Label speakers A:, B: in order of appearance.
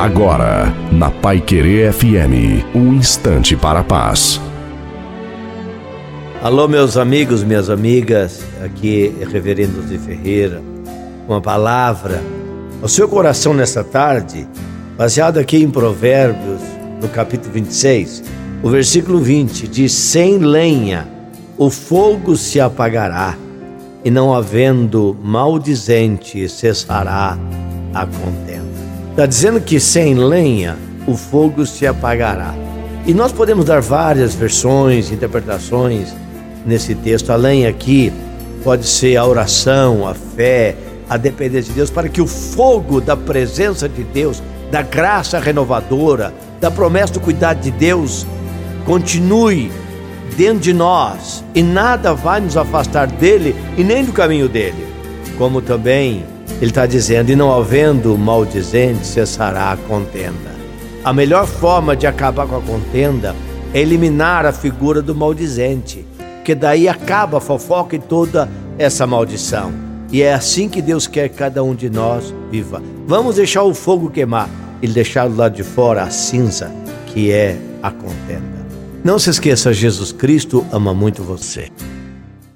A: Agora, na Pai Querer FM, um instante para a paz.
B: Alô, meus amigos, minhas amigas, aqui é Reverendo de Ferreira, uma palavra ao seu coração nesta tarde, baseado aqui em Provérbios, no capítulo 26, o versículo 20 diz: Sem lenha o fogo se apagará, e não havendo maldizente cessará a contenda. Está dizendo que sem lenha o fogo se apagará. E nós podemos dar várias versões, interpretações nesse texto. A lenha aqui pode ser a oração, a fé, a dependência de Deus, para que o fogo da presença de Deus, da graça renovadora, da promessa do cuidado de Deus, continue dentro de nós e nada vai nos afastar dele e nem do caminho dele. Como também ele está dizendo: e não havendo maldizente, cessará a contenda. A melhor forma de acabar com a contenda é eliminar a figura do maldizente, que daí acaba a fofoca e toda essa maldição. E é assim que Deus quer que cada um de nós viva. Vamos deixar o fogo queimar e deixar do lado de fora a cinza, que é a contenda. Não se esqueça, Jesus Cristo ama muito você.